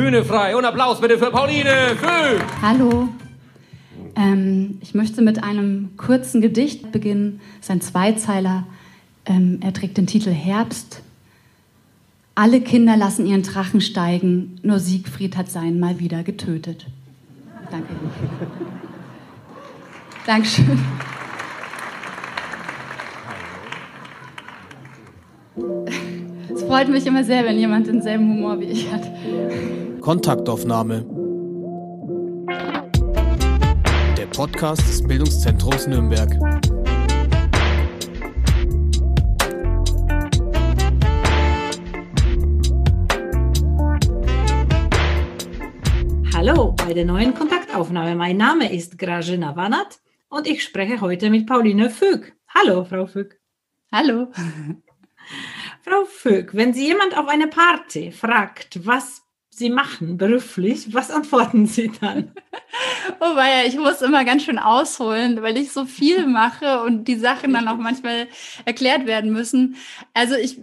Bühne frei und Applaus bitte für Pauline Föhn. Hallo. Ähm, ich möchte mit einem kurzen Gedicht beginnen. Es ist ein Zweizeiler. Ähm, er trägt den Titel Herbst. Alle Kinder lassen ihren Drachen steigen, nur Siegfried hat seinen mal wieder getötet. Danke. Dankeschön. Es freut mich immer sehr, wenn jemand denselben Humor wie ich hat. Kontaktaufnahme. Der Podcast des Bildungszentrums Nürnberg. Hallo bei der neuen Kontaktaufnahme. Mein Name ist Grażyna Wanat und ich spreche heute mit Pauline Füg. Hallo, Frau Füg. Hallo. Frau Füg, wenn Sie jemand auf einer Party fragt, was Sie machen beruflich, was antworten Sie dann? Oh weia, ich muss immer ganz schön ausholen, weil ich so viel mache und die Sachen dann auch manchmal erklärt werden müssen. Also ich,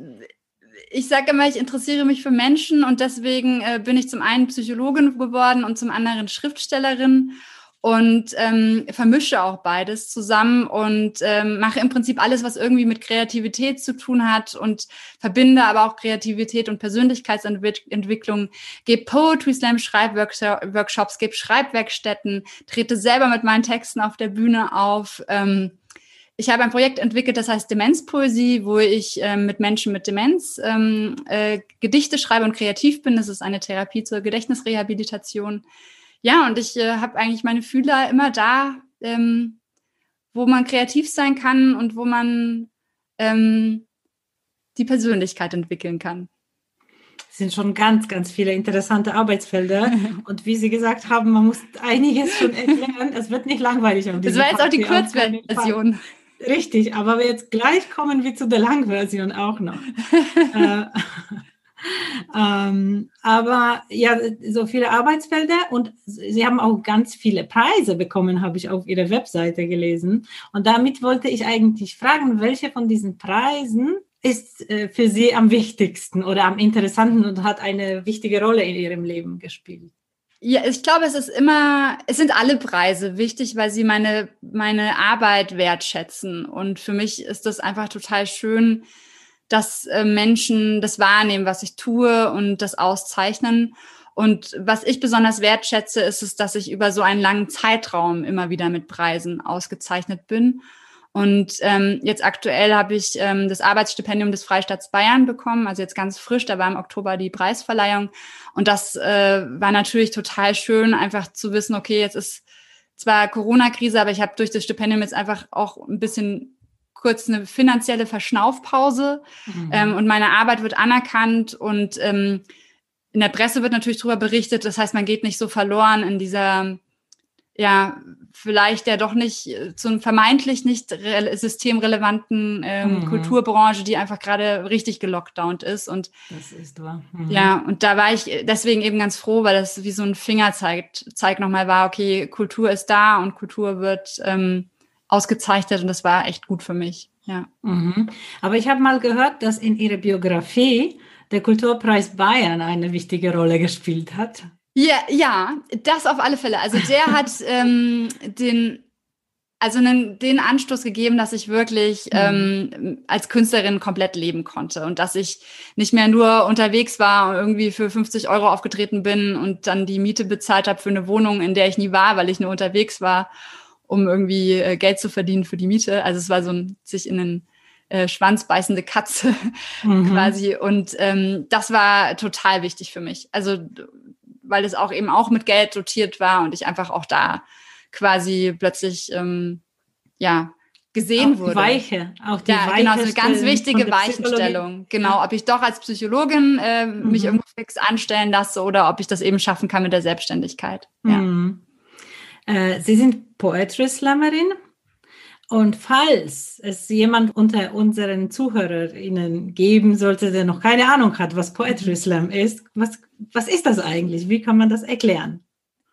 ich sage immer, ich interessiere mich für Menschen und deswegen äh, bin ich zum einen Psychologin geworden und zum anderen Schriftstellerin und ähm, vermische auch beides zusammen und ähm, mache im Prinzip alles, was irgendwie mit Kreativität zu tun hat und verbinde aber auch Kreativität und Persönlichkeitsentwicklung, gebe Poetry Slam Schreibworkshops, gebe Schreibwerkstätten, trete selber mit meinen Texten auf der Bühne auf. Ähm, ich habe ein Projekt entwickelt, das heißt Demenzpoesie, wo ich ähm, mit Menschen mit Demenz ähm, äh, Gedichte schreibe und kreativ bin. Das ist eine Therapie zur Gedächtnisrehabilitation. Ja, und ich äh, habe eigentlich meine Fühler immer da, ähm, wo man kreativ sein kann und wo man ähm, die Persönlichkeit entwickeln kann. Es sind schon ganz, ganz viele interessante Arbeitsfelder. Und wie Sie gesagt haben, man muss einiges schon erklären. Es wird nicht langweilig. Das war jetzt auch die Kurzversion. Richtig, aber jetzt gleich kommen wir zu der Langversion auch noch. äh, ähm, aber ja, so viele Arbeitsfelder und Sie haben auch ganz viele Preise bekommen, habe ich auf Ihrer Webseite gelesen. Und damit wollte ich eigentlich fragen, welche von diesen Preisen ist äh, für Sie am wichtigsten oder am interessanten und hat eine wichtige Rolle in Ihrem Leben gespielt? Ja, ich glaube, es ist immer, es sind alle Preise wichtig, weil sie meine, meine Arbeit wertschätzen. Und für mich ist das einfach total schön, dass äh, Menschen das wahrnehmen, was ich tue und das auszeichnen. Und was ich besonders wertschätze, ist es, dass ich über so einen langen Zeitraum immer wieder mit Preisen ausgezeichnet bin. Und ähm, jetzt aktuell habe ich ähm, das Arbeitsstipendium des Freistaats Bayern bekommen, also jetzt ganz frisch, da war im Oktober die Preisverleihung. Und das äh, war natürlich total schön, einfach zu wissen, okay, jetzt ist zwar Corona-Krise, aber ich habe durch das Stipendium jetzt einfach auch ein bisschen kurz eine finanzielle Verschnaufpause mhm. ähm, und meine Arbeit wird anerkannt und ähm, in der Presse wird natürlich darüber berichtet. Das heißt, man geht nicht so verloren in dieser, ja, vielleicht ja doch nicht zu einem vermeintlich nicht systemrelevanten ähm, mhm. Kulturbranche, die einfach gerade richtig gelockdownt ist. Und das ist wahr. Mhm. Ja, und da war ich deswegen eben ganz froh, weil das wie so ein Fingerzeig zeig nochmal war, okay, Kultur ist da und Kultur wird ähm, ausgezeichnet und das war echt gut für mich. Ja. Mhm. Aber ich habe mal gehört, dass in Ihrer Biografie der Kulturpreis Bayern eine wichtige Rolle gespielt hat. Ja, ja, das auf alle Fälle. Also der hat ähm, den, also einen, den Anstoß gegeben, dass ich wirklich mhm. ähm, als Künstlerin komplett leben konnte und dass ich nicht mehr nur unterwegs war und irgendwie für 50 Euro aufgetreten bin und dann die Miete bezahlt habe für eine Wohnung, in der ich nie war, weil ich nur unterwegs war um irgendwie äh, Geld zu verdienen für die Miete. Also es war so ein sich in den äh, Schwanz beißende Katze mhm. quasi. Und ähm, das war total wichtig für mich. Also weil es auch eben auch mit Geld dotiert war und ich einfach auch da quasi plötzlich ähm, ja gesehen auch wurde. Weiche, auch die ja, Weiche genau, so eine ganz wichtige Weichenstellung. Genau, ob ich doch als Psychologin äh, mhm. mich irgendwo fix anstellen lasse oder ob ich das eben schaffen kann mit der Selbstständigkeit. Ja. Mhm. Äh, Sie sind Poetry Slammerin. Und falls es jemand unter unseren ZuhörerInnen geben sollte, der noch keine Ahnung hat, was Poetry Slam ist, was, was ist das eigentlich? Wie kann man das erklären?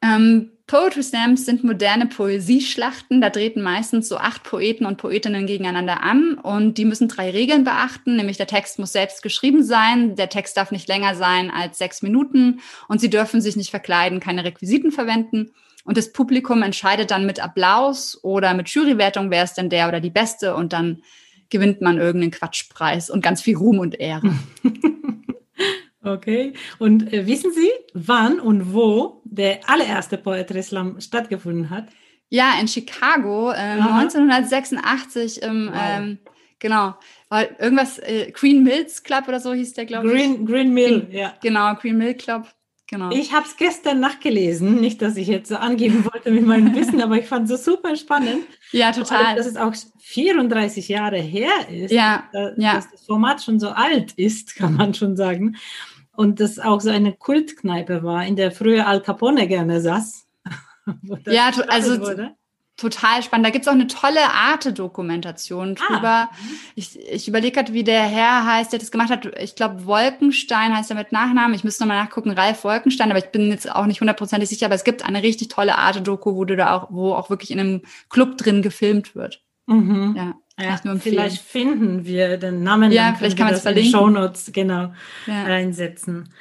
Ähm, Poetry Slams sind moderne Poesieschlachten. Da treten meistens so acht Poeten und Poetinnen gegeneinander an und die müssen drei Regeln beachten, nämlich der Text muss selbst geschrieben sein, der Text darf nicht länger sein als sechs Minuten und sie dürfen sich nicht verkleiden, keine Requisiten verwenden. Und das Publikum entscheidet dann mit Applaus oder mit Jurywertung, wer ist denn der oder die Beste und dann gewinnt man irgendeinen Quatschpreis und ganz viel Ruhm und Ehre. Okay. Und äh, wissen Sie, wann und wo der allererste Poetry Slam stattgefunden hat? Ja, in Chicago äh, 1986 im, wow. ähm, genau, irgendwas, äh, Green Mills Club oder so hieß der, glaube ich. Green, Green Mill, Green, ja. Genau, Green Mill Club. Genau. Ich habe es gestern nachgelesen, nicht, dass ich jetzt so angeben wollte mit meinem Wissen, aber ich fand es so super spannend. Ja, total. Dass es auch 34 Jahre her ist, ja, dass, ja. dass das Format schon so alt ist, kann man schon sagen und das auch so eine Kultkneipe war, in der früher Al Capone gerne saß. ja, also wurde. Total spannend. Da gibt es auch eine tolle Arte-Dokumentation ah. drüber. Ah. Ich, ich überlege gerade, wie der Herr heißt, der das gemacht hat. Ich glaube, Wolkenstein heißt er mit Nachnamen. Ich müsste nochmal nachgucken, Ralf Wolkenstein, aber ich bin jetzt auch nicht hundertprozentig sicher. Aber es gibt eine richtig tolle Arte-Doku, wo du da auch, wo auch wirklich in einem Club drin gefilmt wird. Mhm. Ja. Ja, vielleicht finden wir den Namen. Ja, vielleicht kann man es verlinken. In Shownotes genau ja. reinsetzen.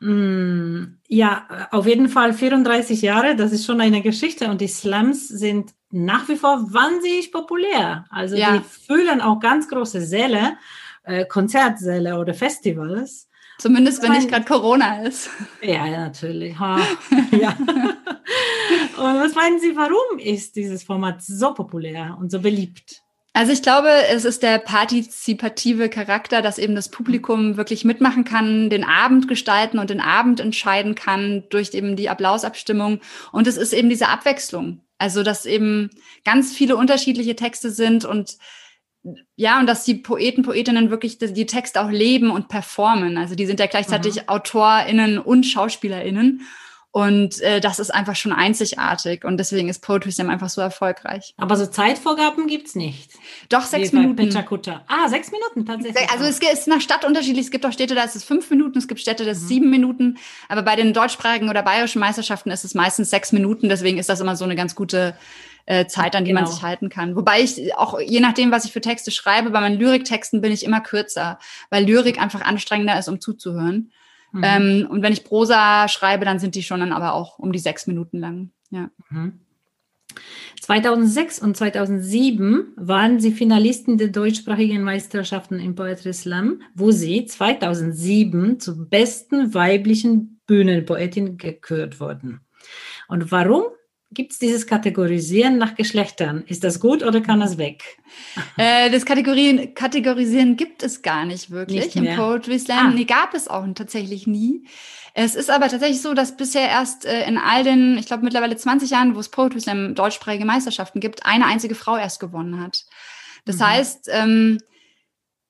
Mm, ja, auf jeden Fall 34 Jahre, das ist schon eine Geschichte und die Slams sind nach wie vor wahnsinnig populär. Also ja. die füllen auch ganz große Säle, äh, Konzertsäle oder Festivals. Zumindest wenn nicht gerade Corona ist. Ja, ja natürlich. Ha. ja. und was meinen Sie, warum ist dieses Format so populär und so beliebt? Also ich glaube, es ist der partizipative Charakter, dass eben das Publikum wirklich mitmachen kann, den Abend gestalten und den Abend entscheiden kann durch eben die Applausabstimmung. Und es ist eben diese Abwechslung. Also, dass eben ganz viele unterschiedliche Texte sind und ja, und dass die Poeten, Poetinnen wirklich die, Texte auch leben und performen. Also die sind ja gleichzeitig mhm. AutorInnen und SchauspielerInnen. Und äh, das ist einfach schon einzigartig und deswegen ist Poetry Slam einfach so erfolgreich. Aber so Zeitvorgaben gibt's nicht. Doch, sechs Minuten. Ah, sechs Minuten tatsächlich. Also es ist nach Stadt unterschiedlich. Es gibt auch Städte, da ist es fünf Minuten, es gibt Städte, da ist es mhm. sieben Minuten. Aber bei den deutschsprachigen oder bayerischen Meisterschaften ist es meistens sechs Minuten. Deswegen ist das immer so eine ganz gute äh, Zeit, an die genau. man sich halten kann. Wobei ich auch, je nachdem, was ich für Texte schreibe, bei meinen Lyriktexten bin ich immer kürzer, weil Lyrik einfach anstrengender ist, um zuzuhören. Mhm. Ähm, und wenn ich Prosa schreibe, dann sind die schon dann aber auch um die sechs Minuten lang. Ja. Mhm. 2006 und 2007 waren sie Finalisten der deutschsprachigen Meisterschaften im Poetry Slam, wo sie 2007 zur besten weiblichen Bühnenpoetin gekürt wurden. Und warum? Gibt es dieses Kategorisieren nach Geschlechtern? Ist das gut oder kann das weg? Äh, das Kategorien, Kategorisieren gibt es gar nicht wirklich nicht im Poetry Slam. Ah. Nee, gab es auch tatsächlich nie. Es ist aber tatsächlich so, dass bisher erst äh, in all den, ich glaube mittlerweile 20 Jahren, wo es Poetry Slam deutschsprachige Meisterschaften gibt, eine einzige Frau erst gewonnen hat. Das mhm. heißt, ähm,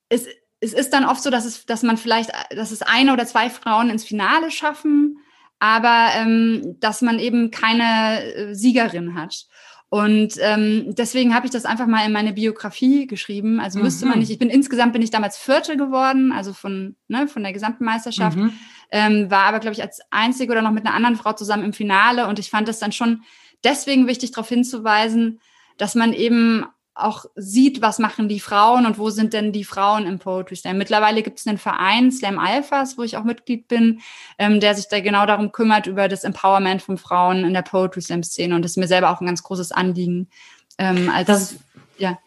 es, es ist dann oft so, dass es, dass man vielleicht, dass es eine oder zwei Frauen ins Finale schaffen aber ähm, dass man eben keine äh, Siegerin hat. Und ähm, deswegen habe ich das einfach mal in meine Biografie geschrieben. Also müsste mhm. man nicht, ich bin insgesamt bin ich damals Vierte geworden, also von, ne, von der gesamten Meisterschaft, mhm. ähm, war aber, glaube ich, als einzige oder noch mit einer anderen Frau zusammen im Finale. Und ich fand es dann schon deswegen wichtig, darauf hinzuweisen, dass man eben auch sieht, was machen die Frauen und wo sind denn die Frauen im Poetry Slam. Mittlerweile gibt es einen Verein, Slam Alphas, wo ich auch Mitglied bin, ähm, der sich da genau darum kümmert, über das Empowerment von Frauen in der Poetry Slam-Szene. Und das ist mir selber auch ein ganz großes Anliegen. Ähm, als, das, ja.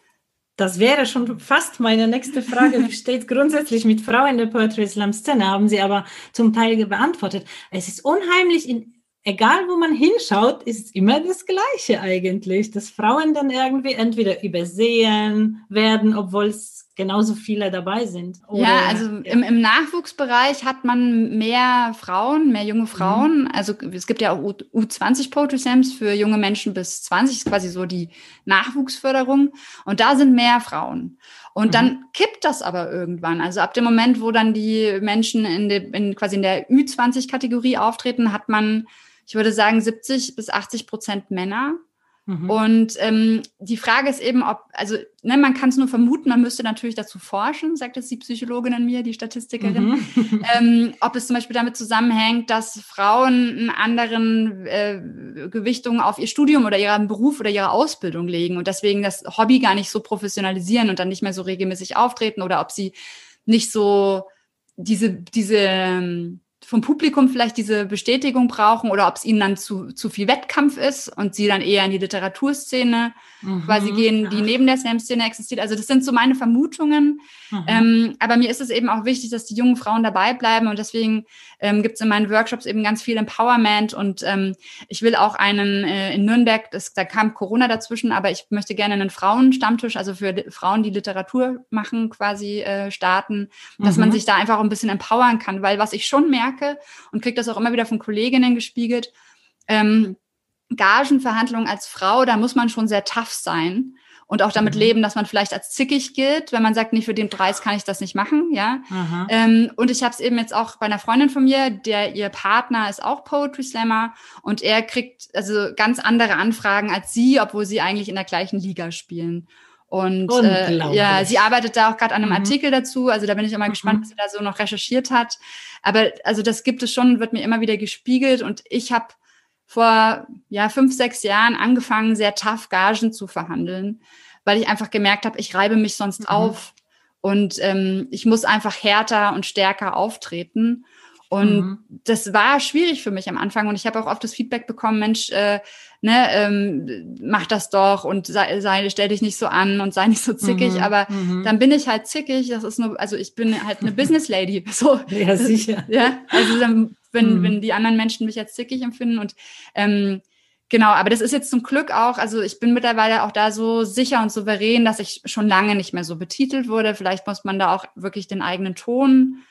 Das wäre schon fast meine nächste Frage. Wie steht grundsätzlich mit Frauen in der Poetry Slam-Szene? Haben Sie aber zum Teil beantwortet. Es ist unheimlich in egal wo man hinschaut, ist immer das Gleiche eigentlich, dass Frauen dann irgendwie entweder übersehen werden, obwohl es genauso viele dabei sind. Oder, ja, also. Im, Im, Nachwuchsbereich hat man mehr Frauen, mehr junge Frauen. Mhm. Also es gibt ja auch U20 Poetry Slams für junge Menschen bis 20, ist quasi so die Nachwuchsförderung. Und da sind mehr Frauen. Und mhm. dann kippt das aber irgendwann. Also ab dem Moment, wo dann die Menschen in, de, in quasi in der Ü20-Kategorie auftreten, hat man ich würde sagen 70 bis 80 Prozent Männer. Mhm. Und ähm, die Frage ist eben, ob, also ne, man kann es nur vermuten, man müsste natürlich dazu forschen, sagt es die Psychologin in mir, die Statistikerin, mhm. ähm, ob es zum Beispiel damit zusammenhängt, dass Frauen einen anderen äh, Gewichtungen auf ihr Studium oder ihren Beruf oder ihre Ausbildung legen und deswegen das Hobby gar nicht so professionalisieren und dann nicht mehr so regelmäßig auftreten oder ob sie nicht so diese, diese ähm, vom Publikum vielleicht diese Bestätigung brauchen oder ob es ihnen dann zu, zu viel Wettkampf ist und sie dann eher in die Literaturszene mhm, quasi gehen, die neben der Slam-Szene existiert. Also das sind so meine Vermutungen. Mhm. Ähm, aber mir ist es eben auch wichtig, dass die jungen Frauen dabei bleiben und deswegen ähm, gibt es in meinen Workshops eben ganz viel Empowerment und ähm, ich will auch einen äh, in Nürnberg, das, da kam Corona dazwischen, aber ich möchte gerne einen Frauenstammtisch, also für Frauen, die Literatur machen, quasi äh, starten, dass mhm. man sich da einfach ein bisschen empowern kann, weil was ich schon merke und kriege das auch immer wieder von Kolleginnen gespiegelt, ähm, Gagenverhandlungen als Frau, da muss man schon sehr tough sein und auch damit mhm. leben, dass man vielleicht als zickig gilt, wenn man sagt, nee, für den Preis kann ich das nicht machen, ja. Ähm, und ich habe es eben jetzt auch bei einer Freundin von mir, der ihr Partner ist auch Poetry Slammer und er kriegt also ganz andere Anfragen als sie, obwohl sie eigentlich in der gleichen Liga spielen. Und äh, ja, sie arbeitet da auch gerade an einem mhm. Artikel dazu. Also da bin ich immer mhm. gespannt, was sie da so noch recherchiert hat. Aber also das gibt es schon, wird mir immer wieder gespiegelt. Und ich habe vor ja fünf, sechs Jahren angefangen, sehr tough Gagen zu verhandeln, weil ich einfach gemerkt habe, ich reibe mich sonst mhm. auf und ähm, ich muss einfach härter und stärker auftreten. Und mhm. das war schwierig für mich am Anfang. Und ich habe auch oft das Feedback bekommen, Mensch, äh, ne, ähm, mach das doch und sei, sei, stell dich nicht so an und sei nicht so zickig. Mhm. Aber mhm. dann bin ich halt zickig. Das ist nur, also ich bin halt eine Business Lady. So. Ja, sicher. Ja, also dann wenn, mhm. wenn die anderen Menschen mich als zickig empfinden. Und ähm, genau, aber das ist jetzt zum Glück auch, also ich bin mittlerweile auch da so sicher und souverän, dass ich schon lange nicht mehr so betitelt wurde. Vielleicht muss man da auch wirklich den eigenen Ton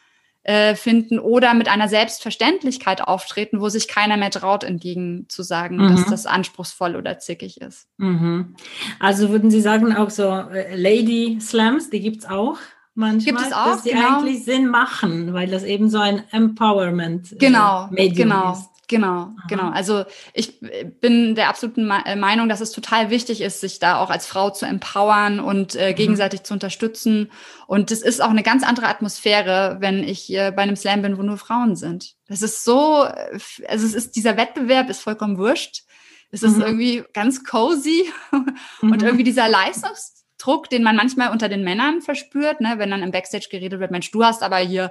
äh, finden oder mit einer Selbstverständlichkeit auftreten, wo sich keiner mehr traut, entgegen zu sagen, mhm. dass das anspruchsvoll oder zickig ist. Mhm. Also würden Sie sagen, auch so äh, Lady Slams, die gibt es auch? manchmal, Gibt es auch, dass sie genau. eigentlich Sinn machen, weil das eben so ein Empowerment äh, genau, Medium genau. ist. Genau, Aha. genau. Also ich bin der absoluten äh, Meinung, dass es total wichtig ist, sich da auch als Frau zu empowern und äh, mhm. gegenseitig mhm. zu unterstützen. Und es ist auch eine ganz andere Atmosphäre, wenn ich äh, bei einem Slam bin, wo nur Frauen sind. Das ist so, äh, also es ist dieser Wettbewerb ist vollkommen wurscht. Es ist mhm. irgendwie ganz cozy und mhm. irgendwie dieser Leistungs Druck, den man manchmal unter den Männern verspürt, ne? wenn dann im Backstage geredet wird, Mensch, du hast aber hier,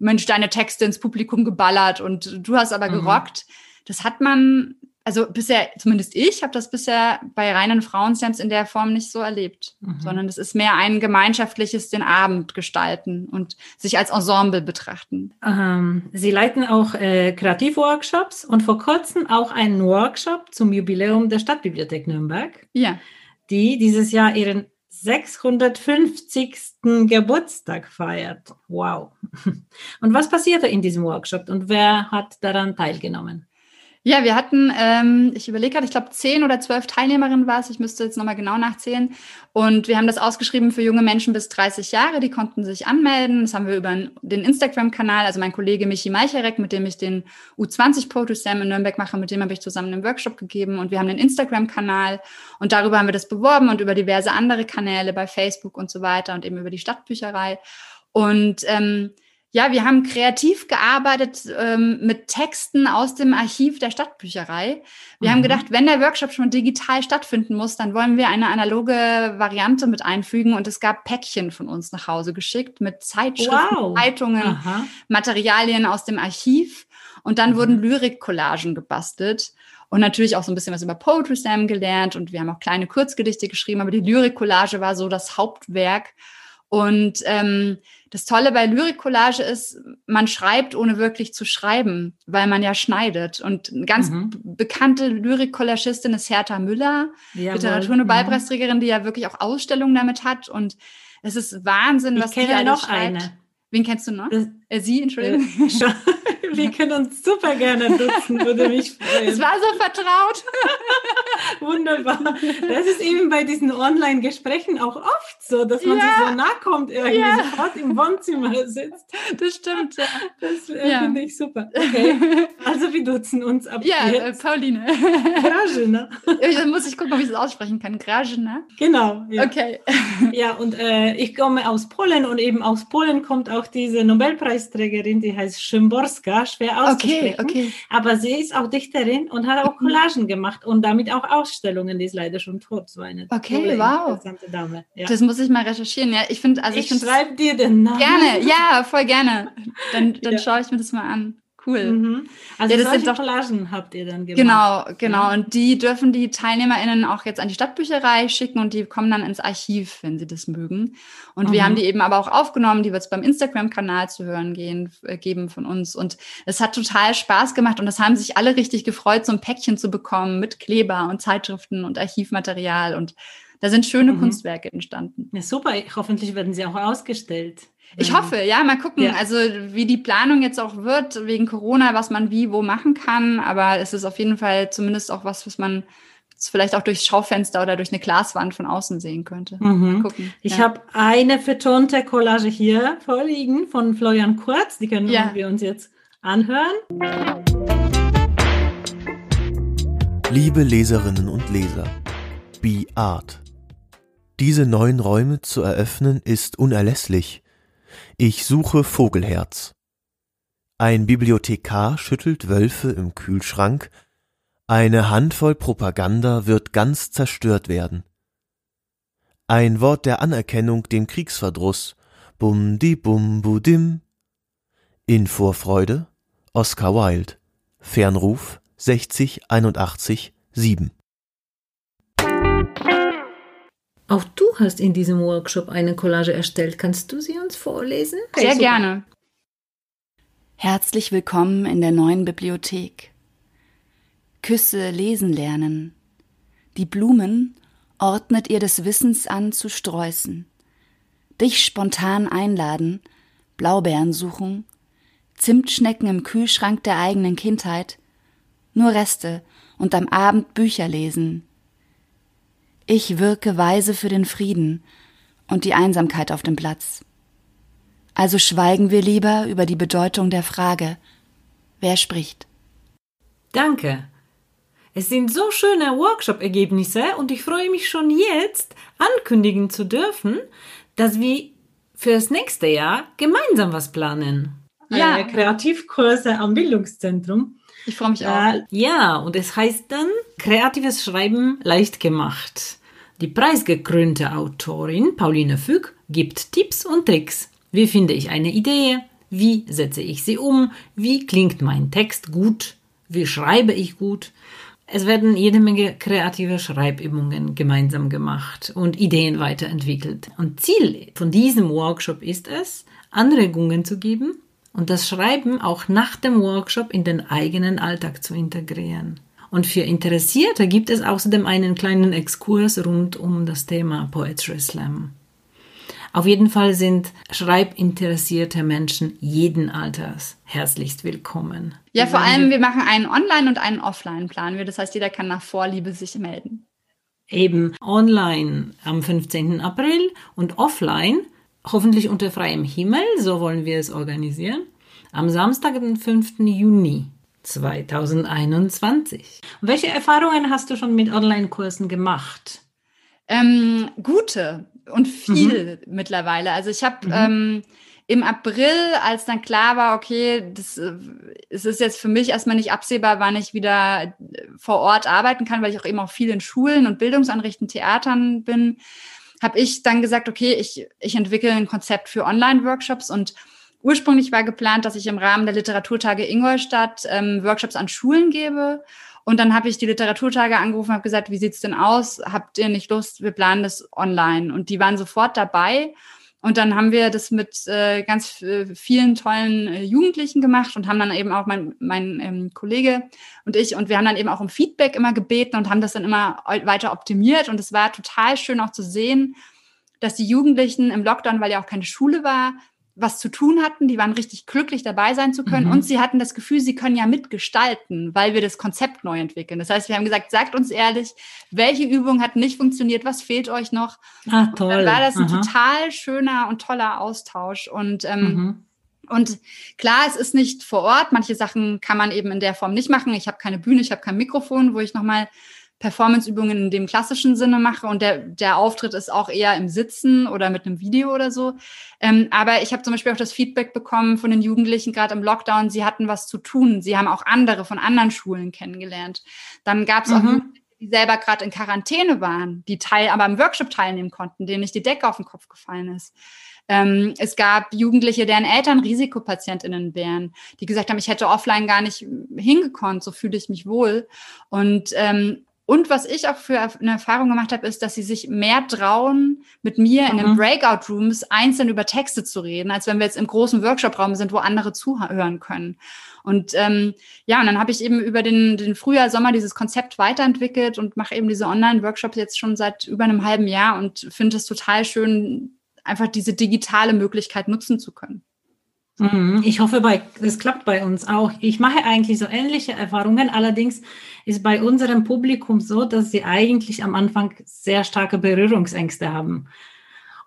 Mensch, deine Texte ins Publikum geballert und du hast aber mhm. gerockt. Das hat man, also bisher, zumindest ich habe das bisher bei reinen Frauenslams in der Form nicht so erlebt, mhm. sondern es ist mehr ein gemeinschaftliches den Abend gestalten und sich als Ensemble betrachten. Ähm, Sie leiten auch äh, Kreativworkshops und vor kurzem auch einen Workshop zum Jubiläum der Stadtbibliothek Nürnberg. Ja. Die dieses Jahr ihren 650. Geburtstag feiert. Wow. Und was passierte in diesem Workshop und wer hat daran teilgenommen? Ja, wir hatten, ähm, ich überlege gerade, ich glaube zehn oder zwölf Teilnehmerinnen war es, ich müsste jetzt nochmal genau nachzählen. Und wir haben das ausgeschrieben für junge Menschen bis 30 Jahre, die konnten sich anmelden. Das haben wir über den Instagram-Kanal, also mein Kollege Michi Meicherek, mit dem ich den U20 Poetry Slam in Nürnberg mache, mit dem habe ich zusammen einen Workshop gegeben. Und wir haben den Instagram-Kanal und darüber haben wir das beworben und über diverse andere Kanäle bei Facebook und so weiter und eben über die Stadtbücherei. Und ähm, ja, wir haben kreativ gearbeitet ähm, mit Texten aus dem Archiv der Stadtbücherei. Wir mhm. haben gedacht, wenn der Workshop schon digital stattfinden muss, dann wollen wir eine analoge Variante mit einfügen. Und es gab Päckchen von uns nach Hause geschickt mit Zeitschriften, wow. Zeitungen, Aha. Materialien aus dem Archiv. Und dann mhm. wurden Lyrik-Collagen gebastelt und natürlich auch so ein bisschen was über Poetry Slam gelernt. Und wir haben auch kleine Kurzgedichte geschrieben, aber die Lyrik-Collage war so das Hauptwerk. Und ähm, das Tolle bei Lyrik-Collage ist, man schreibt, ohne wirklich zu schreiben, weil man ja schneidet. Und eine ganz mhm. bekannte Lyrik-Collagistin ist Hertha Müller, Literaturnobelpreisträgerin, die ja wirklich auch Ausstellungen damit hat. Und es ist Wahnsinn, was ich die noch schreibt. eine. Wen kennst du noch? Das, äh, sie, Entschuldigung. Äh, wir können uns super gerne duzen, würde mich freuen. Es war so vertraut. Wunderbar. Das ist eben bei diesen Online-Gesprächen auch oft so, dass man Ja. sich so nah kommt, irgendwie Ja. sofort im Wohnzimmer sitzt. Das stimmt, ja. Das äh, Ja. finde ich super. Okay. Also wir duzen uns ab Ja, äh, jetzt. Pauline. Grage, ne? Dann muss ich gucken, ob ich das aussprechen kann. Grażyna. Genau. Ja. Okay. Ja, und äh, ich komme aus Polen und eben aus Polen kommt auch diese Nobelpreisträgerin, die heißt Szymborska, schwer Okay, auszusprechen. okay. Aber sie ist auch Dichterin und hat auch Collagen gemacht und damit auch Ausstellungen. Die ist leider schon tot, so eine Okay, tolle, wow. interessante Dame. Ja. Das muss ich mal recherchieren. Ja, ich finde, also ich, ich schreibe dir den Namen. gerne. Ja, voll gerne. Dann, dann Ja. schaue ich mir das mal an. Cool. Mhm. Also Ja, das sind doch- Collagen habt ihr dann gemacht. Genau, genau. Ja. Und die dürfen die TeilnehmerInnen auch jetzt an die Stadtbücherei schicken und die kommen dann ins Archiv, wenn sie das mögen. Und wir Mhm. haben die eben aber auch aufgenommen, die wird es beim Instagram-Kanal zu hören gehen, äh, geben von uns. Und es hat total Spaß gemacht und das haben sich alle richtig gefreut, so ein Päckchen zu bekommen mit Kleber und Zeitschriften und Archivmaterial. Und da sind schöne Mhm. Kunstwerke entstanden. Ja, super. Hoffentlich werden sie auch ausgestellt. Ich hoffe, ja, mal gucken, Ja. also wie die Planung jetzt auch wird wegen Corona, was man wie wo machen kann. Aber es ist auf jeden Fall zumindest auch was, was man vielleicht auch durchs Schaufenster oder durch eine Glaswand von außen sehen könnte. Mal Mhm. gucken. Ich ja. habe eine vertonte Collage hier vorliegen von Florian Kurz. Die können Ja. wir uns jetzt anhören. Liebe Leserinnen und Leser, Be Art. Diese neuen Räume zu eröffnen ist unerlässlich. Ich suche Vogelherz. Ein Bibliothekar schüttelt Wölfe im Kühlschrank, eine Handvoll Propaganda wird ganz zerstört werden. Ein Wort der Anerkennung dem Kriegsverdruss, bum di bum bu dim. In Vorfreude, Oscar Wilde, Fernruf 60 81 7. Auch du hast in diesem Workshop eine Collage erstellt. Kannst du sie uns vorlesen? Sehr gerne. Herzlich willkommen in der neuen Bibliothek. Küsse lesen lernen. Die Blumen ordnet ihr des Wissens an zu Sträußen. Dich spontan einladen, Blaubeeren suchen, Zimtschnecken im Kühlschrank der eigenen Kindheit, nur Reste und am Abend Bücher lesen. Ich wirke weise für den Frieden und die Einsamkeit auf dem Platz. Also schweigen wir lieber über die Bedeutung der Frage, wer spricht. Danke. Es sind so schöne Workshop-Ergebnisse und ich freue mich schon jetzt, ankündigen zu dürfen, dass wir für das nächste Jahr gemeinsam was planen. Ja. Kreativkurse am Bildungszentrum. Ich freue mich auch. Äh, ja, und es heißt dann Kreatives Schreiben leicht gemacht. Die preisgekrönte Autorin Pauline Füg gibt Tipps und Tricks. Wie finde ich eine Idee? Wie setze ich sie um? Wie klingt mein Text gut? Wie schreibe ich gut? Es werden jede Menge kreative Schreibübungen gemeinsam gemacht und Ideen weiterentwickelt. Und Ziel von diesem Workshop ist es, Anregungen zu geben und das Schreiben auch nach dem Workshop in den eigenen Alltag zu integrieren. Und für Interessierte gibt es außerdem einen kleinen Exkurs rund um das Thema Poetry Slam. Auf jeden Fall sind schreibinteressierte Menschen jeden Alters herzlichst willkommen. Ja, vor allem, wir machen einen Online- und einen Offline-Plan. Wir- Das heißt, jeder kann nach Vorliebe sich melden. eben online am 15. April und offline, hoffentlich unter freiem Himmel, so wollen wir es organisieren, am Samstag, den 5. Juni 2021. Welche Erfahrungen hast du schon mit Online-Kursen gemacht? Ähm, gute und viel mittlerweile. Also ich habe Mhm. ähm, im April, als dann klar war, okay, das, äh, es ist jetzt für mich erstmal nicht absehbar, wann ich wieder äh, vor Ort arbeiten kann, weil ich auch eben auch viel in Schulen und Bildungsanrichten, Theatern bin, habe ich dann gesagt, okay, ich, ich entwickle ein Konzept für Online-Workshops und ursprünglich war geplant, dass ich im Rahmen der Literaturtage Ingolstadt ähm, Workshops an Schulen gebe. Und dann habe ich die Literaturtage angerufen und habe gesagt, wie sieht's denn aus? Habt ihr nicht Lust? Wir planen das online. Und die waren sofort dabei. Und dann haben wir das mit äh, ganz äh, vielen tollen äh, Jugendlichen gemacht und haben dann eben auch mein, mein ähm, Kollege und ich und wir haben dann eben auch um Feedback immer gebeten und haben das dann immer weiter optimiert. Und es war total schön auch zu sehen, dass die Jugendlichen im Lockdown, weil ja auch keine Schule war, was zu tun hatten, die waren richtig glücklich dabei sein zu können Mhm. und sie hatten das Gefühl, sie können ja mitgestalten, weil wir das Konzept neu entwickeln. Das heißt, wir haben gesagt, sagt uns ehrlich, welche Übung hat nicht funktioniert, was fehlt euch noch? Ah, toll. Dann war das ein Aha. total schöner und toller Austausch und ähm, Mhm. und klar, es ist nicht vor Ort. Manche Sachen kann man eben in der Form nicht machen. Ich habe keine Bühne, ich habe kein Mikrofon, wo ich nochmal Performanceübungen in dem klassischen Sinne mache. Und der, der Auftritt ist auch eher im Sitzen oder mit einem Video oder so. Ähm, aber ich habe zum Beispiel auch das Feedback bekommen von den Jugendlichen, gerade im Lockdown, sie hatten was zu tun. Sie haben auch andere von anderen Schulen kennengelernt. Dann gab es auch Mhm. Jugendliche, die selber gerade in Quarantäne waren, die teil, aber am Workshop teilnehmen konnten, denen nicht die Decke auf den Kopf gefallen ist. Ähm, es gab Jugendliche, deren Eltern Risikopatientinnen wären, die gesagt haben, ich hätte offline gar nicht hingekonnt, so fühle ich mich wohl. Und ähm, und was ich auch für eine Erfahrung gemacht habe, ist, dass sie sich mehr trauen, mit mir in den Mhm. Breakout-Rooms einzeln über Texte zu reden, als wenn wir jetzt im großen Workshop-Raum sind, wo andere zuhören können. Und ähm, ja, und dann habe ich eben über den, den Frühjahr, Sommer dieses Konzept weiterentwickelt und mache eben diese Online-Workshops jetzt schon seit über einem halben Jahr und finde es total schön, einfach diese digitale Möglichkeit nutzen zu können. Mhm. Ich hoffe, bei, das klappt bei uns auch. Ich mache eigentlich so ähnliche Erfahrungen. Allerdings ist bei unserem Publikum so, dass sie eigentlich am Anfang sehr starke Berührungsängste haben.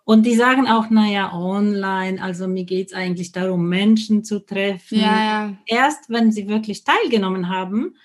Und die sagen auch, naja, online, also mir geht es eigentlich darum, Menschen zu treffen. Ja, ja. Erst wenn sie wirklich teilgenommen haben,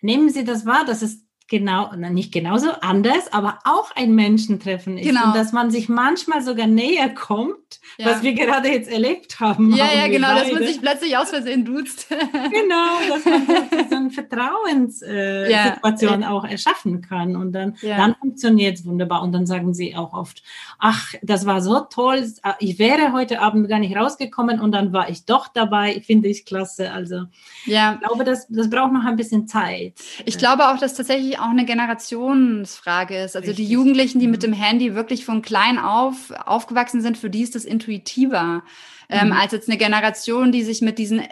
nehmen sie das wahr, dass es genau, na, nicht genauso anders, aber auch ein Menschentreffen ist. Genau. Und dass man sich manchmal sogar näher kommt, Ja. was wir gerade jetzt erlebt haben. Ja, haben ja, genau, dass man beide. sich plötzlich aus Versehen duzt. Genau, dass man so eine Vertrauenssituation Ja. Auch erschaffen kann. Und dann, dann funktioniert es wunderbar. Und dann sagen sie auch oft, ach, das war so toll, ich wäre heute Abend gar nicht rausgekommen und dann war ich doch dabei. Finde ich klasse. Also ja. ich glaube, das, das braucht noch ein bisschen Zeit. Ich glaube auch, dass tatsächlich auch eine Generationsfrage ist. Also die Richtig. Jugendlichen, die Mhm. mit dem Handy wirklich von klein auf aufgewachsen sind, für die ist das intuitiver ähm, Mhm. als jetzt eine Generation, die sich mit diesen, äh,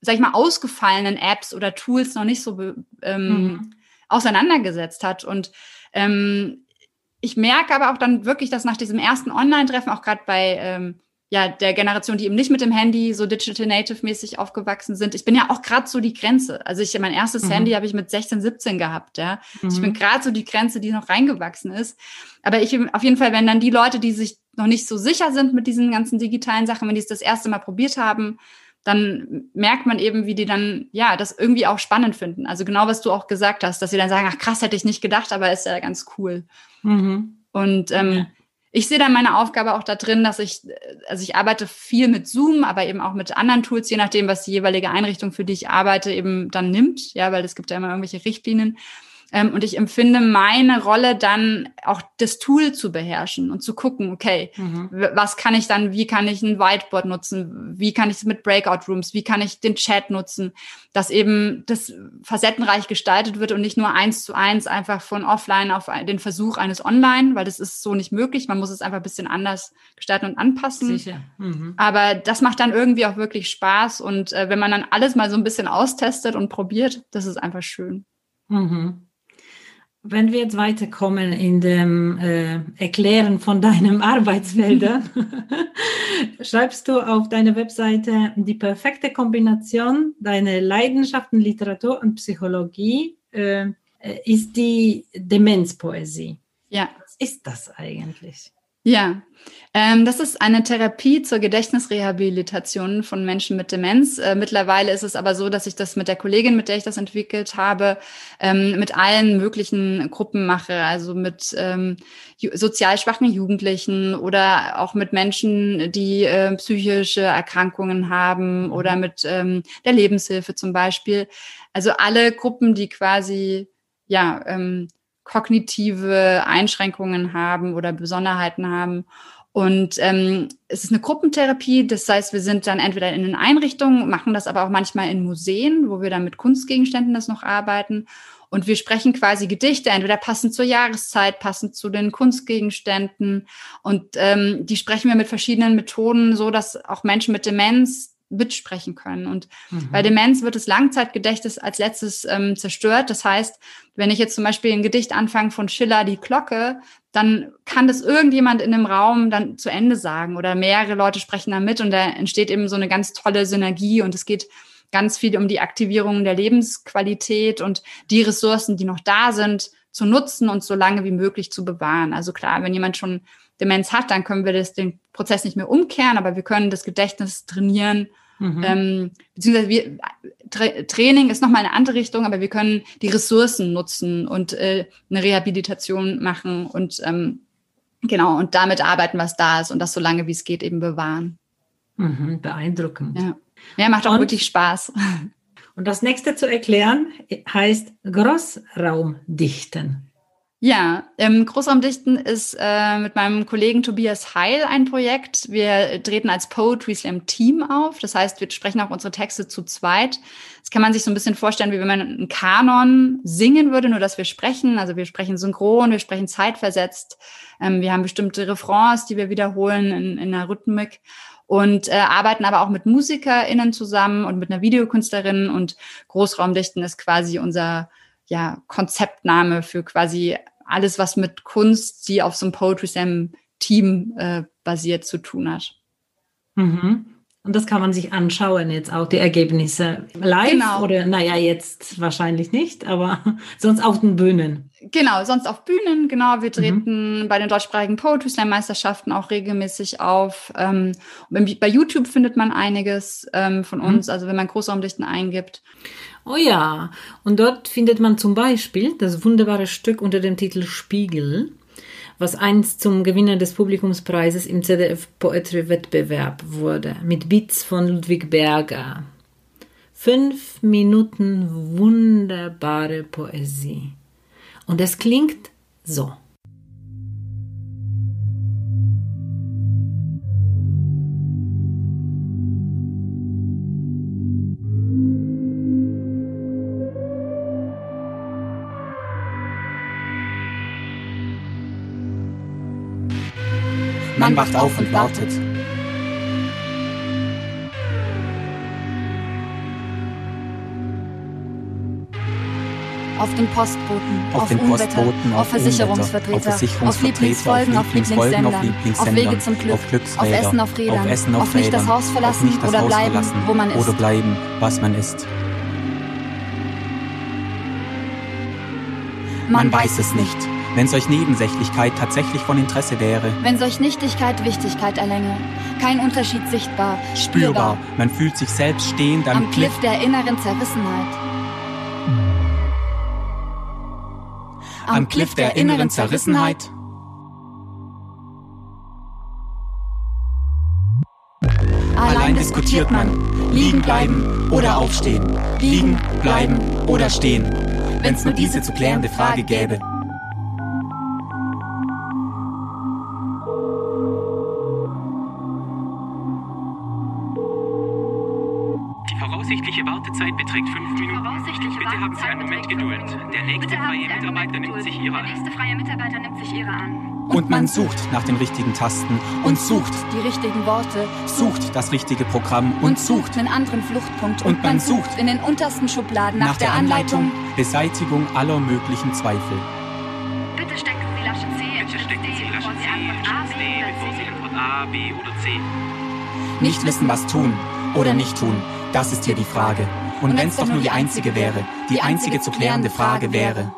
sag ich mal, ausgefallenen Apps oder Tools noch nicht so ähm, Mhm. auseinandergesetzt hat. Und ähm, ich merke aber auch dann wirklich, dass nach diesem ersten Online-Treffen, auch gerade bei ähm, ja, der Generation, die eben nicht mit dem Handy so digital native mäßig aufgewachsen sind. Ich bin ja auch gerade so die Grenze. Also ich mein erstes Mhm. Handy habe ich mit 16, 17 gehabt, ja. Ich Mhm. bin gerade so die Grenze, die noch reingewachsen ist. Aber ich auf jeden Fall, wenn dann die Leute, die sich noch nicht so sicher sind mit diesen ganzen digitalen Sachen, wenn die es das erste Mal probiert haben, dann merkt man eben, wie die dann ja das irgendwie auch spannend finden. Also genau was du auch gesagt hast, dass sie dann sagen, ach krass, hätte ich nicht gedacht, aber ist ja ganz cool. Mhm. Und ähm, Ja. ich sehe dann meine Aufgabe auch da drin, dass ich, also ich arbeite viel mit Zoom, aber eben auch mit anderen Tools, je nachdem, was die jeweilige Einrichtung, für die ich arbeite, eben dann nimmt, ja, weil es gibt ja immer irgendwelche Richtlinien. Ähm, und ich empfinde meine Rolle dann auch das Tool zu beherrschen und zu gucken, okay, Mhm. was kann ich dann, wie kann ich ein Whiteboard nutzen, wie kann ich es mit Breakout Rooms, wie kann ich den Chat nutzen, dass eben das facettenreich gestaltet wird und nicht nur eins zu eins einfach von offline auf den Versuch eines online, weil das ist so nicht möglich. Man muss es einfach ein bisschen anders gestalten und anpassen. Sicher. Mhm. Aber das macht dann irgendwie auch wirklich Spaß und äh, wenn man dann alles mal so ein bisschen austestet und probiert, das ist einfach schön. Mhm. Wenn wir jetzt weiterkommen in dem äh, Erklären von deinem Arbeitsfeldern, schreibst du auf deiner Webseite die perfekte Kombination deiner Leidenschaften Literatur und Psychologie äh, ist die Demenzpoesie. Ja. Was ist das eigentlich? Ja, ähm, das ist eine Therapie zur Gedächtnisrehabilitation von Menschen mit Demenz. Äh, mittlerweile ist es aber so, dass ich das mit der Kollegin, mit der ich das entwickelt habe, ähm, mit allen möglichen Gruppen mache, also mit ähm, sozial schwachen Jugendlichen oder auch mit Menschen, die äh, psychische Erkrankungen haben oder mit ähm, der Lebenshilfe zum Beispiel. Also alle Gruppen, die quasi ja ähm, kognitive Einschränkungen haben oder Besonderheiten haben. Und ähm, es ist eine Gruppentherapie, das heißt, wir sind dann entweder in den Einrichtungen, machen das aber auch manchmal in Museen, wo wir dann mit Kunstgegenständen das noch arbeiten. Und wir sprechen quasi Gedichte, entweder passend zur Jahreszeit, passend zu den Kunstgegenständen. Und ähm, die sprechen wir mit verschiedenen Methoden, so dass auch Menschen mit Demenz mitsprechen können. Und mhm. bei Demenz wird das Langzeitgedächtnis als letztes ähm, zerstört. Das heißt, wenn ich jetzt zum Beispiel ein Gedicht anfange von Schiller, die Glocke, dann kann das irgendjemand in einem Raum dann zu Ende sagen oder mehrere Leute sprechen da mit und da entsteht eben so eine ganz tolle Synergie und es geht ganz viel um die Aktivierung der Lebensqualität und die Ressourcen, die noch da sind, zu nutzen und so lange wie möglich zu bewahren. Also klar, wenn jemand schon Demenz hat, dann können wir das, den Prozess nicht mehr umkehren, aber wir können das Gedächtnis trainieren. Mhm. Ähm, beziehungsweise wir, Tra Training ist nochmal eine andere Richtung, aber wir können die Ressourcen nutzen und äh, eine Rehabilitation machen und ähm, genau und damit arbeiten, was da ist und das so lange wie es geht eben bewahren. Mhm, beeindruckend. Ja. ja, macht auch und, wirklich Spaß. Und das nächste zu erklären heißt Großraumdichten. Ja, ähm, Großraumdichten ist äh, mit meinem Kollegen Tobias Heil ein Projekt. Wir treten als Poetry Slam Team auf. Das heißt, wir sprechen auch unsere Texte zu zweit. Das kann man sich so ein bisschen vorstellen, wie wenn man einen Kanon singen würde, nur dass wir sprechen. Also wir sprechen synchron, wir sprechen zeitversetzt. Ähm, wir haben bestimmte Refrains, die wir wiederholen in, in einer Rhythmik und äh, arbeiten aber auch mit MusikerInnen zusammen und mit einer Videokünstlerin und Großraumdichten ist quasi unser ja, Konzeptname für quasi alles, was mit Kunst, die auf so einem Poetry Slam Team äh, basiert, zu tun hat. Mhm. Und das kann man sich anschauen, jetzt auch die Ergebnisse live genau. oder naja, jetzt wahrscheinlich nicht, aber sonst auf den Bühnen. Genau, sonst auf Bühnen, genau. Wir mhm. treten mhm. bei den deutschsprachigen Poetry Slam Meisterschaften auch regelmäßig auf. Ähm, bei YouTube findet man einiges ähm, von mhm. uns, also wenn man Großraumdichten eingibt. Oh ja, und dort findet man zum Beispiel das wunderbare Stück unter dem Titel Spiegel, was einst zum Gewinner des Publikumspreises im ZDF Poetry Wettbewerb wurde, mit Beats von Ludwig Berger. Fünf Minuten wunderbare Poesie. Und es klingt so. Man wacht auf und wartet. Auf den Postboten, auf, auf den Unwetter, Postboten, auf, Versicherungsvertreter, auf, Versicherungsvertreter, auf Lieblingsfolgen, auf Lieblingssender, auf, Lieblingssender, auf Wege zum Glück, auf, Glücksräder, auf Essen auf Rädern, auf, Essen auf, auf nicht das Haus verlassen das oder Haus bleiben, verlassen, wo man ist. Oder bleiben, was man ist. Man, man weiß es nicht wenn solch Nebensächlichkeit tatsächlich von Interesse wäre. Wenn solch Nichtigkeit Wichtigkeit erlänge. Kein Unterschied sichtbar, spürbar. spürbar. Man fühlt sich selbst stehend am, am Cliff der inneren Zerrissenheit. Am, am Cliff der, der inneren Zerrissenheit? Zerrissenheit? Allein diskutiert man. Liegen bleiben oder aufstehen. Liegen, bleiben oder stehen. Wenn's nur diese zu klärende Frage gäbe. Voraussichtliche Wartezeit beträgt fünf Minuten. Bitte haben Sie einen Moment Geduld. Der nächste freie Mitarbeiter nimmt sich Ihre an. Der nächste freie Mitarbeiter nimmt sich Ihre an. Und man sucht nach den richtigen Tasten und sucht die richtigen Worte, sucht das richtige Programm und sucht einen anderen Fluchtpunkt und man sucht in den untersten Schubladen nach, der Anleitung Beseitigung aller möglichen Zweifel. Bitte stecken Sie Lasche C, Bitte stecken Sie Lasche C, bevor Sie Antwort A, B oder C. Nicht wissen, was tun oder nicht tun. Das ist hier die Frage. Und, Und wenn es doch nur die einzige wäre, die einzige zu klärende Frage wäre.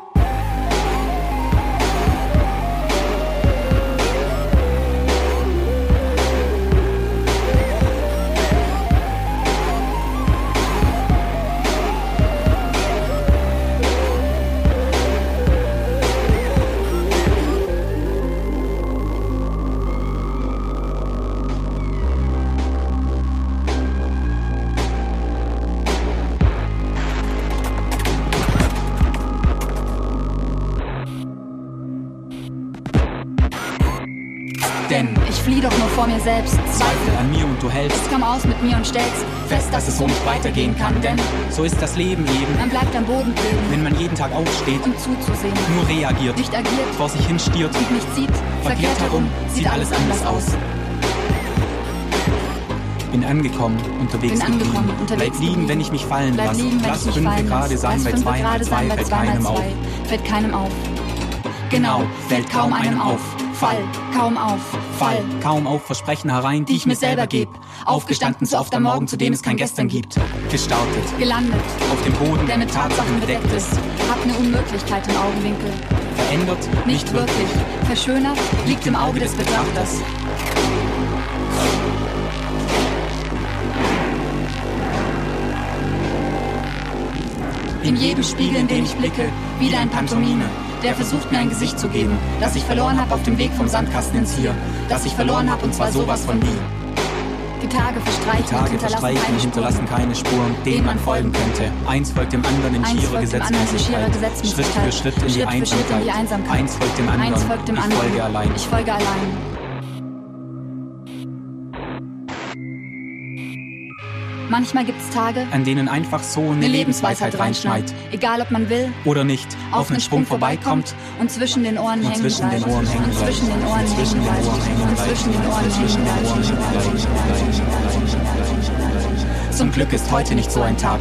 Aus mit mir und stellst fest, dass es so nicht weitergehen kann. Denn so ist das Leben eben. Man bleibt am Boden kleben. Wenn man jeden Tag aufsteht, um zuzusehen. Nur reagiert. Nicht agiert. Vor sich hin stiert. Und nicht sieht. Verkehrt herum. Sieht alles anders aus. Bin angekommen, unterwegs Bin angekommen, geblieben. unterwegs Bleib liegen, wenn ich mich fallen Bleib lasse. liegen, Lass fünf fallen gerade sein, bei zwei zwei fällt keinem auf. fällt keinem auf. Genau, fällt kaum einem auf. Fall, kaum auf. Fall, kaum auf Versprechen herein, die ich mir selber geb. Aufgestanden zu oft am Morgen, zu dem es kein Gestern gibt. Gestartet, Gelandet, auf dem Boden, der mit Tatsachen bedeckt ist. Hab eine Unmöglichkeit im Augenwinkel. Verändert, Nicht wirklich. Verschönert, liegt im Auge des Betrachters. In jedem Spiegel, in den ich blicke, wieder ein Pantomime, der versucht mir ein Gesicht zu geben, das ich verloren hab auf dem Weg vom Sandkasten ins Hier, das ich verloren hab und zwar sowas von wie. Die Tage verstreichen, Die Tage und hinterlassen verstreichen keine hinterlassen Spuren. keine Spuren, denen man folgen könnte. Eins folgt dem anderen in schierer Gesetzmäßigkeit. Schritt für. Schritt in die Einsamkeit. Eins folgt dem anderen. Ich folge allein. Manchmal gibt's Tage, An denen einfach so eine, eine Lebensweisheit reinschneit. Egal ob man will, Oder nicht. Auf einen Sprung vorbeikommt. und zwischen den Ohren hängen zwischen den. Ohren hängen Und zwischen den Ohren Zwischen den. Ohren hängen zwischen den Ohren hängen. Zum Glück ist heute nicht so ein Tag.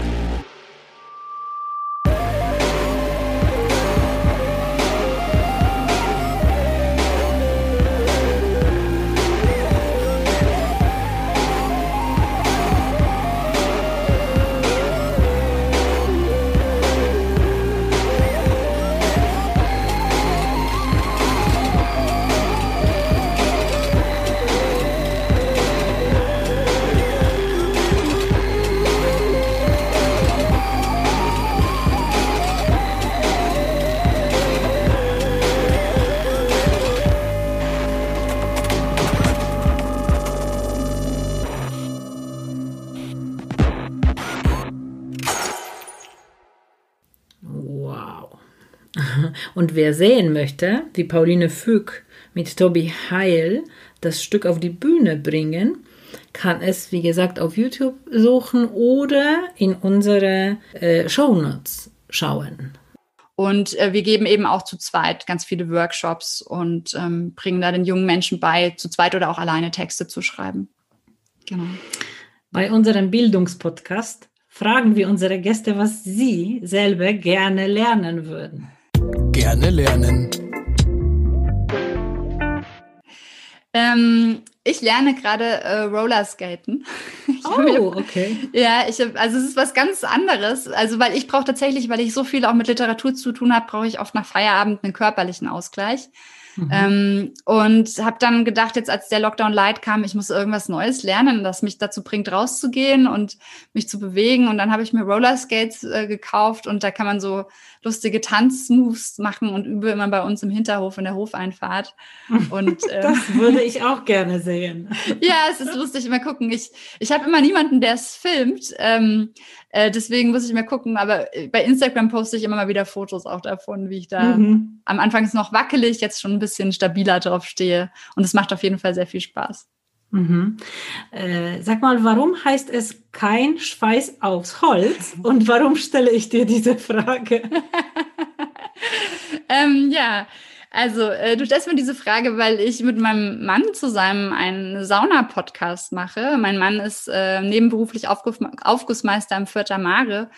Und wer sehen möchte, wie Pauline Füg mit Tobi Heil das Stück auf die Bühne bringen, kann es, wie gesagt, auf YouTube suchen oder in unsere äh, Shownotes schauen. Und äh, wir geben eben auch zu zweit ganz viele Workshops und ähm, bringen da den jungen Menschen bei, zu zweit oder auch alleine Texte zu schreiben. Genau. Bei unserem Bildungspodcast fragen wir unsere Gäste, was sie selber gerne lernen würden. Gerne lernen. Ähm, ich lerne gerade äh, Rollerskaten. Oh, okay. Ja, ich hab, also es ist was ganz anderes. Also weil ich brauche tatsächlich, weil ich so viel auch mit Literatur zu tun habe, brauche ich oft nach Feierabend einen körperlichen Ausgleich. Ähm, und habe dann gedacht, jetzt als der Lockdown Light kam, ich muss irgendwas Neues lernen, das mich dazu bringt, rauszugehen und mich zu bewegen. Und dann habe ich mir Rollerskates äh, gekauft und da kann man so lustige Tanzmoves machen und übe immer bei uns im Hinterhof in der Hofeinfahrt. Und äh, Das würde ich auch gerne sehen. ja, es ist lustig, mal gucken. Ich, ich habe immer niemanden, der es filmt. Ähm, äh, deswegen muss ich mal gucken. Aber äh, bei Instagram poste ich immer mal wieder Fotos auch davon, wie ich da Mhm. am Anfang ist noch wackelig, jetzt schon ein bisschen stabiler drauf stehe. Und es macht auf jeden Fall sehr viel Spaß. Mhm. Äh, sag mal, warum heißt es kein Schweiß aufs Holz? Und warum stelle ich dir diese Frage? Ähm, ja, also äh, du stellst mir diese Frage, weil ich mit meinem Mann zusammen einen Sauna-Podcast mache. Mein Mann ist äh, nebenberuflich Aufguss Aufgussmeister im Vierter Mare.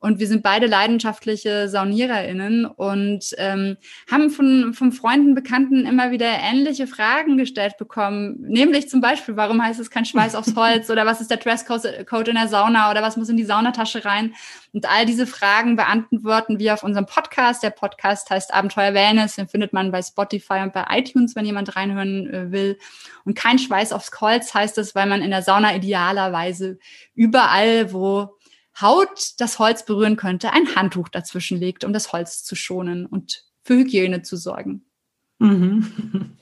Und wir sind beide leidenschaftliche SauniererInnen und ähm, haben von, von Freunden, Bekannten immer wieder ähnliche Fragen gestellt bekommen. Nämlich zum Beispiel, warum heißt es kein Schweiß aufs Holz oder was ist der Dresscode Code in der Sauna oder was muss in die Saunatasche rein? Und all diese Fragen beantworten wir auf unserem Podcast. Der Podcast heißt Abenteuer Wellness. Den findet man bei Spotify und bei iTunes, wenn jemand reinhören äh, will. Und kein Schweiß aufs Holz heißt es, weil man in der Sauna idealerweise überall, wo Haut das Holz berühren könnte, ein Handtuch dazwischen legt, um das Holz zu schonen und für Hygiene zu sorgen. Mhm.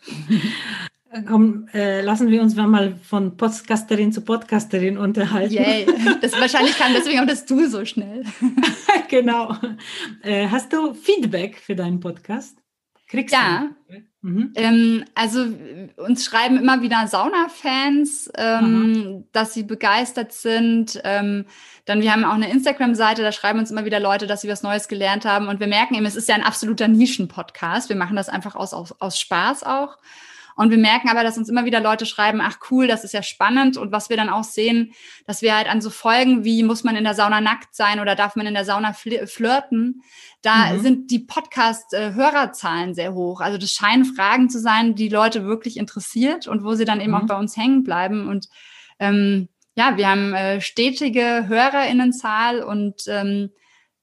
Komm, äh, lassen wir uns mal von Podcasterin zu Podcasterin unterhalten. Yay. Das wahrscheinlich kam deswegen auch das Du so schnell. genau. Äh, hast du Feedback für deinen Podcast? Kriegst Ja. du? Mhm. Ähm, also uns schreiben immer wieder Sauna-Fans, ähm, dass sie begeistert sind. Ähm, dann wir haben auch eine Instagram-Seite, da schreiben uns immer wieder Leute, dass sie was Neues gelernt haben. Und wir merken eben, es ist ja ein absoluter Nischen-Podcast. Wir machen das einfach aus, aus, aus Spaß auch. Und wir merken aber, dass uns immer wieder Leute schreiben, ach cool, das ist ja spannend. Und was wir dann auch sehen, dass wir halt an so Folgen wie muss man in der Sauna nackt sein oder darf man in der Sauna flirten, da mhm. sind die Podcast-Hörerzahlen sehr hoch. Also das scheinen Fragen zu sein, die Leute wirklich interessiert und wo sie dann eben mhm. auch bei uns hängen bleiben. Und ähm, ja, wir haben äh, stetige HörerInnenzahl und ähm,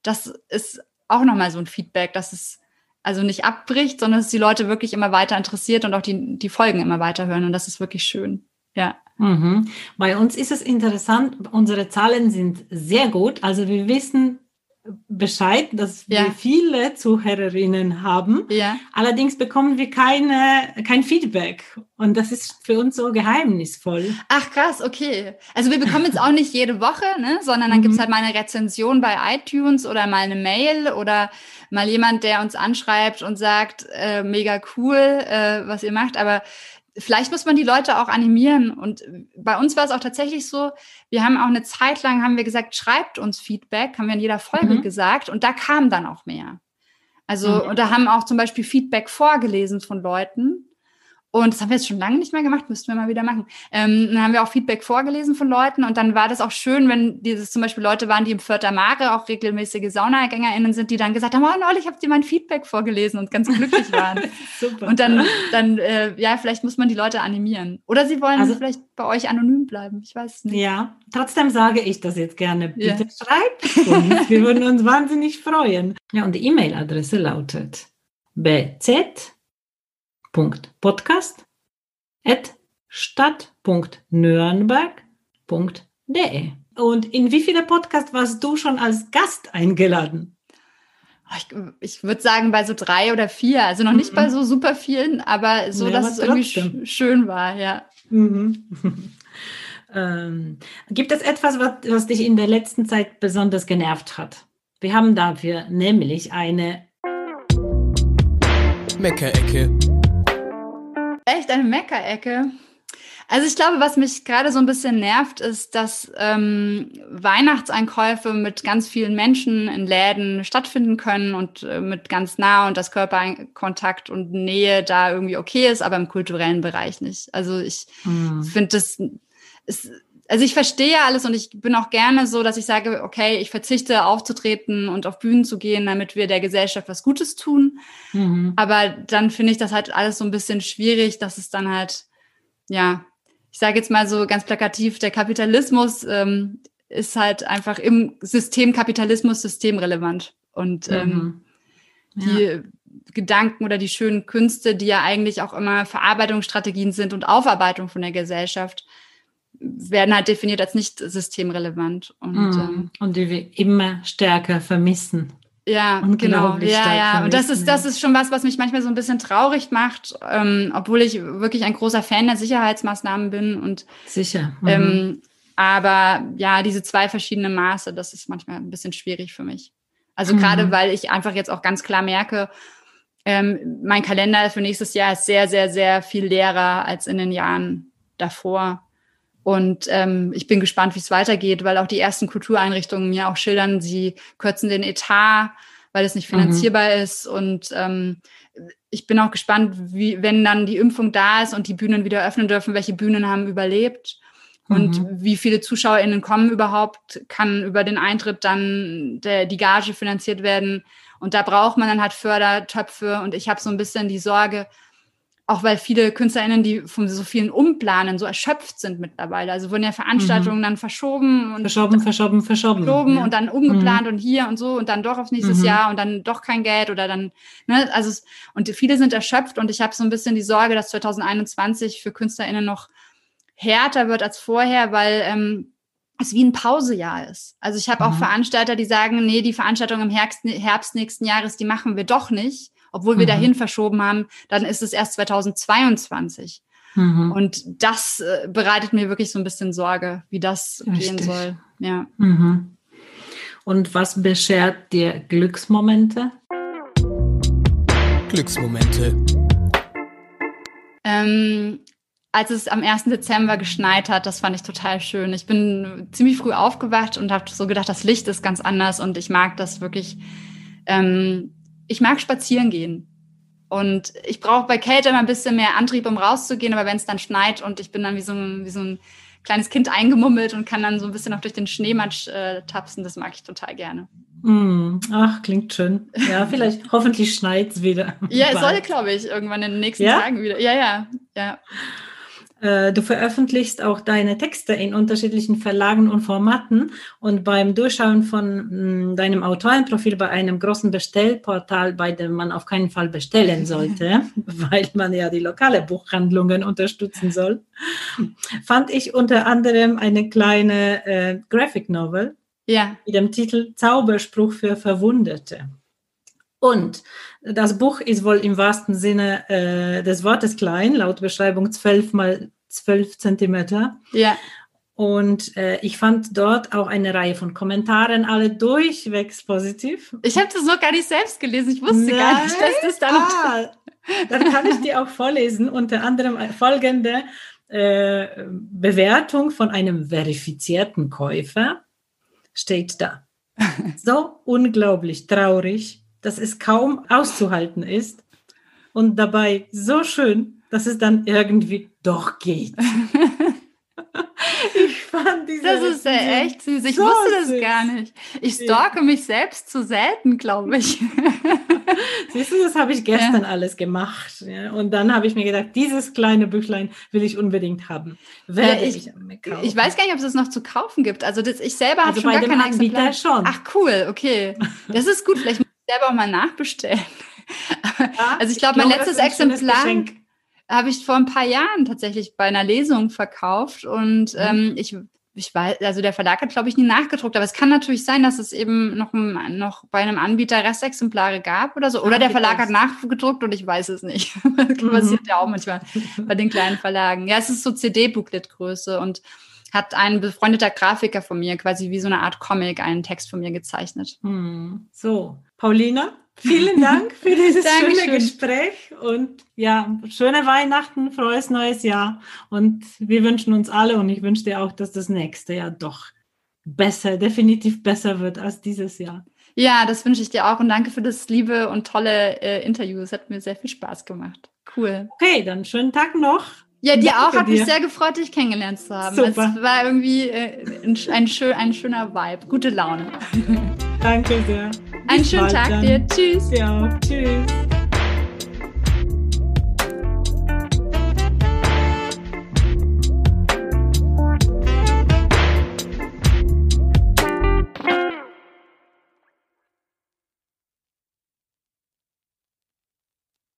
das ist auch nochmal so ein Feedback, dass es also nicht abbricht, sondern dass die Leute wirklich immer weiter interessiert und auch die, die Folgen immer weiter hören. Und das ist wirklich schön. Ja. Mhm. Bei uns ist es interessant, unsere Zahlen sind sehr gut. Also wir wissen Bescheid, dass wir viele Zuhörerinnen haben. Ja. Allerdings bekommen wir keine, kein Feedback. Und das ist für uns so geheimnisvoll. Ach krass, okay. Also wir bekommen jetzt auch nicht jede Woche, ne? sondern dann mhm. gibt's halt mal eine Rezension bei iTunes oder mal eine Mail oder mal jemand, der uns anschreibt und sagt, äh, mega cool, äh, was ihr macht. Aber vielleicht muss man die Leute auch animieren. Und bei uns war es auch tatsächlich so, wir haben auch eine Zeit lang, haben wir gesagt, schreibt uns Feedback, haben wir in jeder Folge mhm. gesagt. Und da kam dann auch mehr. Also, mhm. und da haben auch zum Beispiel Feedback vorgelesen von Leuten. Und das haben wir jetzt schon lange nicht mehr gemacht, müssten wir mal wieder machen. Ähm, dann haben wir auch Feedback vorgelesen von Leuten und dann war das auch schön, wenn dieses zum Beispiel Leute waren, die im Vierter Mare auch regelmäßige SaunagängerInnen sind, die dann gesagt haben, oh, neulich habt ihr mein Feedback vorgelesen und ganz glücklich waren. Super. Und dann, dann äh, ja, vielleicht muss man die Leute animieren. Oder sie wollen also, vielleicht bei euch anonym bleiben. Ich weiß nicht. Ja, trotzdem sage ich das jetzt gerne. Bitte ja. schreibt uns. Wir würden uns wahnsinnig freuen. Ja, und die E-Mail-Adresse lautet bz Podcast at stadt.nürnberg.de. Und in wie viele Podcasts warst du schon als Gast eingeladen? Ich, ich würde sagen bei so drei oder vier, also noch nicht mhm. bei so super vielen, aber so, ja, dass es irgendwie sch schön war, ja. Mhm. ähm, gibt es etwas, was, was dich in der letzten Zeit besonders genervt hat? Wir haben dafür nämlich eine Meckerecke. Echt eine Meckerecke? Also ich glaube, was mich gerade so ein bisschen nervt, ist, dass ähm, Weihnachtseinkäufe mit ganz vielen Menschen in Läden stattfinden können und äh, mit ganz nah und das Körperkontakt und Nähe da irgendwie okay ist, aber im kulturellen Bereich nicht. Also ich mhm. finde das ist also ich verstehe alles und ich bin auch gerne so, dass ich sage, okay, ich verzichte aufzutreten und auf Bühnen zu gehen, damit wir der Gesellschaft was Gutes tun. Mhm. Aber dann finde ich das halt alles so ein bisschen schwierig, dass es dann halt, ja, ich sage jetzt mal so ganz plakativ, der Kapitalismus ähm, ist halt einfach im System Kapitalismus systemrelevant. Und ähm, mhm. ja. die Gedanken oder die schönen Künste, die ja eigentlich auch immer Verarbeitungsstrategien sind und Aufarbeitung von der Gesellschaft, werden halt definiert als nicht systemrelevant. Und, mm. ähm, und die wir immer stärker vermissen. Ja, genau. Ja, ja. Und das ist, das ist schon was, was mich manchmal so ein bisschen traurig macht, ähm, obwohl ich wirklich ein großer Fan der Sicherheitsmaßnahmen bin und sicher. Mhm. Ähm, aber ja, diese zwei verschiedenen Maße, das ist manchmal ein bisschen schwierig für mich. Also mhm. gerade weil ich einfach jetzt auch ganz klar merke, ähm, mein Kalender für nächstes Jahr ist sehr, sehr, sehr viel leerer als in den Jahren davor. Und ähm, ich bin gespannt, wie es weitergeht, weil auch die ersten Kultureinrichtungen mir auch schildern, sie kürzen den Etat, weil es nicht finanzierbar mhm. ist. Und ähm, ich bin auch gespannt, wie, wenn dann die Impfung da ist und die Bühnen wieder öffnen dürfen, welche Bühnen haben überlebt. Und mhm. wie viele ZuschauerInnen kommen überhaupt, kann über den Eintritt dann der, die Gage finanziert werden. Und da braucht man dann halt Fördertöpfe. Und ich habe so ein bisschen die Sorge, auch weil viele KünstlerInnen, die von so vielen Umplanen so erschöpft sind mittlerweile. Also wurden ja Veranstaltungen mhm. dann verschoben und verschoben, verschoben, verschoben. verschoben ja. und dann umgeplant mhm. und hier und so und dann doch auf nächstes mhm. Jahr und dann doch kein Geld oder dann, ne, also und viele sind erschöpft und ich habe so ein bisschen die Sorge, dass 2021 für KünstlerInnen noch härter wird als vorher, weil ähm, es wie ein Pausejahr ist. Also ich habe auch mhm. Veranstalter, die sagen, nee, die Veranstaltung im Herbst, Herbst nächsten Jahres, die machen wir doch nicht obwohl wir mhm. dahin verschoben haben, dann ist es erst 2022. Mhm. Und das äh, bereitet mir wirklich so ein bisschen Sorge, wie das Richtig. gehen soll. Ja. Mhm. Und was beschert dir Glücksmomente? Glücksmomente. Ähm, als es am 1. Dezember geschneit hat, das fand ich total schön. Ich bin ziemlich früh aufgewacht und habe so gedacht, das Licht ist ganz anders und ich mag das wirklich. Ähm, ich mag spazieren gehen. Und ich brauche bei Kälte immer ein bisschen mehr Antrieb, um rauszugehen, aber wenn es dann schneit und ich bin dann wie so ein, wie so ein kleines Kind eingemummelt und kann dann so ein bisschen auch durch den Schneematsch äh, tapsen, das mag ich total gerne. Mm, ach, klingt schön. Ja, vielleicht, hoffentlich schneit es wieder. Ja, es soll, glaube ich, irgendwann in den nächsten Ja? Tagen wieder. Ja, ja, ja. Äh, Du veröffentlichst auch deine Texte in unterschiedlichen Verlagen und Formaten und beim Durchschauen von mh, deinem Autorenprofil bei einem großen Bestellportal, bei dem man auf keinen Fall bestellen sollte, weil man ja die lokale Buchhandlungen unterstützen soll, fand ich unter anderem eine kleine äh, Graphic Novel Ja, mit dem Titel Zauberspruch für Verwundete. Und das Buch ist wohl im wahrsten Sinne äh, des Wortes klein, laut Beschreibung 12 mal 12 Zentimeter. ja. Und äh, ich fand dort auch eine Reihe von Kommentaren, alle durchwegs positiv. Ich habe das noch gar nicht selbst gelesen. Ich wusste gar nicht, dass das da noch ah, Dann kann ich dir auch vorlesen, unter anderem folgende äh, Bewertung von einem verifizierten Käufer steht da. So unglaublich traurig, dass es kaum auszuhalten ist und dabei so schön, dass es dann irgendwie doch geht. ich fand diese Das ist ja echt süß. Ich so wusste das süß. gar nicht. Ich stalke mich selbst zu selten, glaube ich. Siehst du, das habe ich gestern alles gemacht. Ja? Und dann habe ich mir gedacht, dieses kleine Büchlein will ich unbedingt haben. Werde Ja, ich, ich- kaufen. Ich weiß gar nicht, ob es das noch zu kaufen gibt. Also das, ich selber habe Also schon bei gar dem keine Anbieter schon. Ach cool, okay. Das ist gut. Vielleicht muss ich selber auch mal nachbestellen. Ja, also ich glaube, mein letztes Exemplar habe ich vor ein paar Jahren tatsächlich bei einer Lesung verkauft und Mhm. ähm, ich ich weiß, also der Verlag hat, glaube ich, nie nachgedruckt, aber es kann natürlich sein, dass es eben noch, noch bei einem Anbieter Restexemplare gab oder so. Oder Ah, der Verlag hat nachgedruckt und ich weiß es nicht. Das Mhm. passiert ja auch manchmal bei den kleinen Verlagen. Ja, es ist so CD-Booklet-Größe und hat ein befreundeter Grafiker von mir quasi wie so eine Art Comic einen Text von mir gezeichnet. Hm. So, Paulina, vielen Dank für dieses schöne. Gespräch und ja, schöne Weihnachten, frohes neues Jahr. Und wir wünschen uns alle und ich wünsche dir auch, dass das nächste Jahr doch besser, definitiv besser wird als dieses Jahr. Ja, das wünsche ich dir auch und danke für das liebe und tolle äh, Interview. Es hat mir sehr viel Spaß gemacht. Cool. Okay, dann schönen Tag noch. Ja, dir Danke auch. Hat mich sehr gefreut, dich kennengelernt zu haben. Super. Es war irgendwie äh, ein, ein, schön, ein schöner Vibe. Gute Laune. Danke sehr. Einen schönen Tag dann. dir. Tschüss. Ja, tschüss.